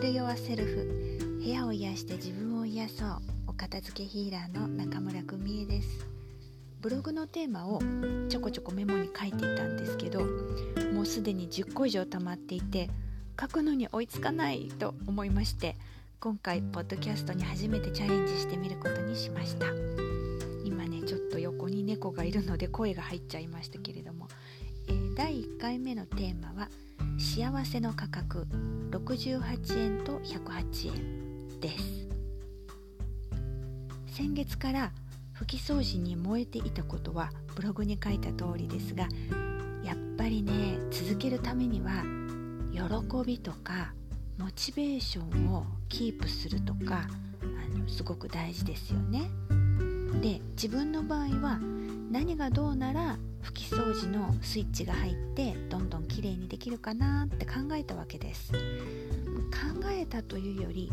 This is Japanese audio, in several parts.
ール・ヨア・セルフ。部屋を癒して自分を癒そう。お片付けヒーラーの中村久美恵です。ブログのテーマをちょこちょこメモに書いていたんですけどもうすでに10個以上溜まっていて書くのに追いつかないと思いまして今回ポッドキャストに初めてチャレンジしてみることにしました。ちょっと横に猫がいるので声が入っちゃいましたけれども、えー、第1回目のテーマは幸せの価格68円と108円です先月から拭き掃除に燃えていたことはブログに書いた通りですがやっぱりね続けるためには喜びとかモチベーションをキープするとかあのすごく大事ですよね。で自分の場合は何がどうなら拭き掃除のスイッチが入ってどんどん綺麗にできるかなって考えたわけです。考えたというより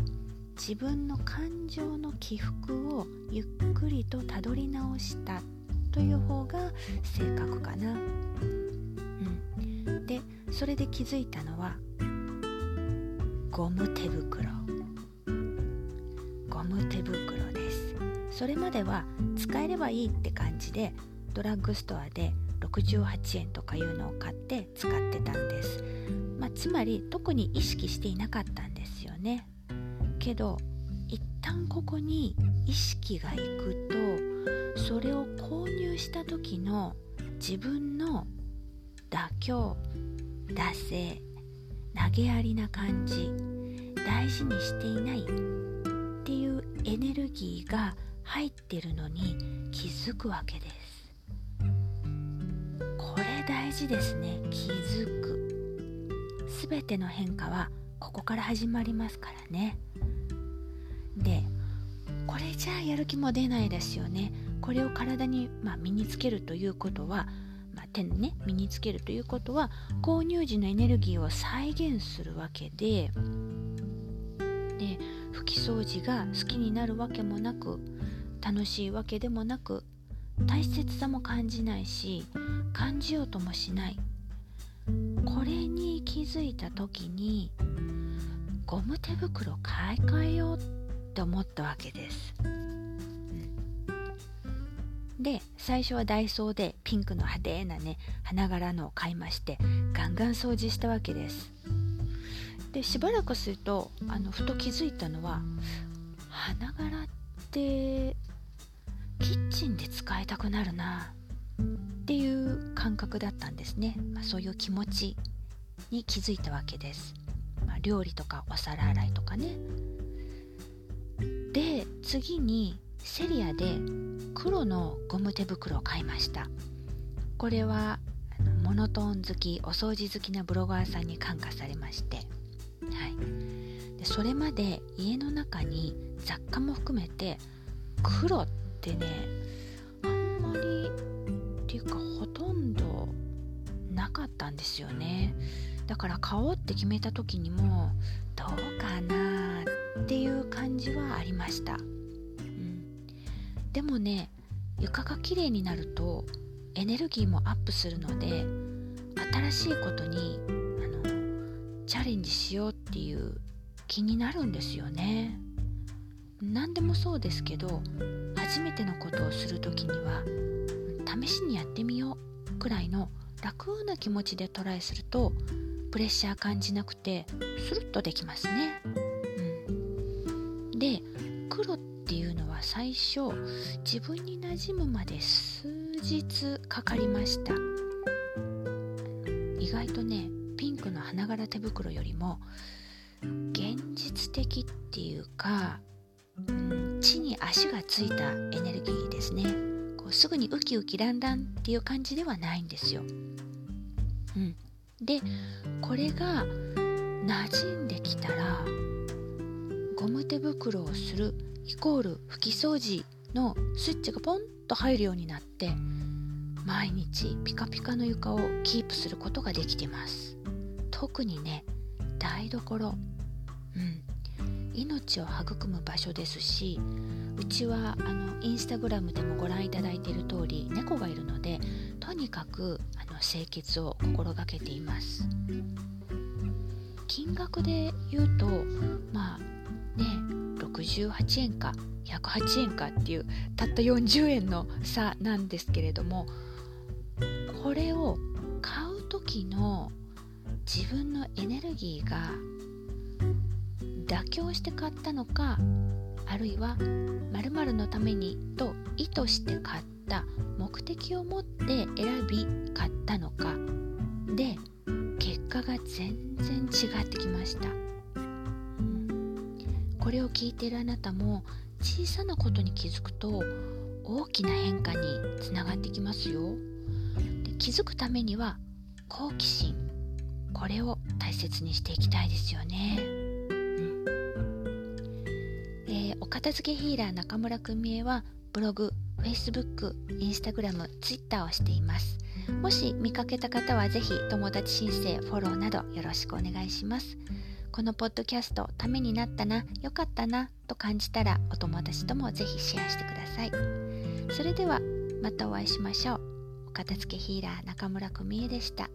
自分の感情の起伏をゆっくりとたどり直したという方が正確かな。うん、でそれで気づいたのはゴム手袋それまでは使えればいいって感じでドラッグストアで68円とかいうのを買って使ってたんです、まあ、つまり特に意識していなかったんですよね。けど一旦ここに意識がいくとそれを購入した時の自分の妥協惰性投げやりな感じ大事にしていないっていうエネルギーが入ってるのに気づくわけです。これ大事ですね。気づく。全ての変化はここから始まりますからね。でこれじゃあやる気も出ないですよね。これを体に、まあ、身につけるということは、まあ、手にね身につけるということは購入時のエネルギーを再現するわけでで拭き掃除が好きになるわけもなく楽しいわけでもなく大切さも感じないし感じようともしないこれに気づいた時にゴム手袋買い替えようって思ったわけです。うん、で最初はダイソーでピンクの派手なね花柄のを買いましてガンガン掃除したわけです。でしばらくするとあのふと気づいたのは花柄ってキッチンで使いたくなるなっていう感覚だったんですね、まあ、そういう気持ちに気づいたわけです、まあ、料理とかお皿洗いとかね。で次にセリアで黒のゴム手袋を買いました。これはモノトーン好きお掃除好きなブロガーさんに感化されまして、はい、でそれまで家の中に雑貨も含めて黒ってねあんまりっていうかほとんどなかったんですよね。だから買おうって決めた時にもどうかなっていう感じはありました、うん、でもね床が綺麗になるとエネルギーもアップするので新しいことにあのチャレンジしようっていう気になるんですよね。何でもそうですけど初めてのことをする時には試しにやってみようくらいの楽な気持ちでトライするとプレッシャー感じなくてスルッとできますね。うん、で黒っていうのは最初自分に馴染むまで数日かかりました意外とねピンクの花柄手袋よりも現実的っていうか、うん、に足がついたエネルギーですね。こうすぐにウキウキランランっていう感じではないんですよ、うん、でこれが馴染んできたらゴム手袋をするイコール拭き掃除のスイッチがポンと入るようになって毎日ピカピカの床をキープすることができてます。特にね台所。うん。命を育む場所ですしうちはあのインスタグラムでもご覧いただいている通り猫がいるのでとにかくあの清潔を心がけています。金額で言うとまあね68円か108円かっていうたった40円の差なんですけれどもこれを買う時の自分のエネルギーが妥協して買ったのかあるいは〇〇のためにと意図して買った目的を持って選び買ったのか。で結果が全然違ってきました、これを聞いているあなたも小さなことに気づくと大きな変化につながってきますよ。で気づくためには好奇心。これを大切にしていきたいですよね、片付けヒーラー中村久美恵はブログ Facebook、Instagram、Twitter をしています。もし見かけた方はぜひ友達申請フォローなどよろしくお願いします。このポッドキャストためになったなよかったなと感じたらお友達ともぜひシェアしてください。それではまたお会いしましょう。お片付けヒーラー中村久美恵でした。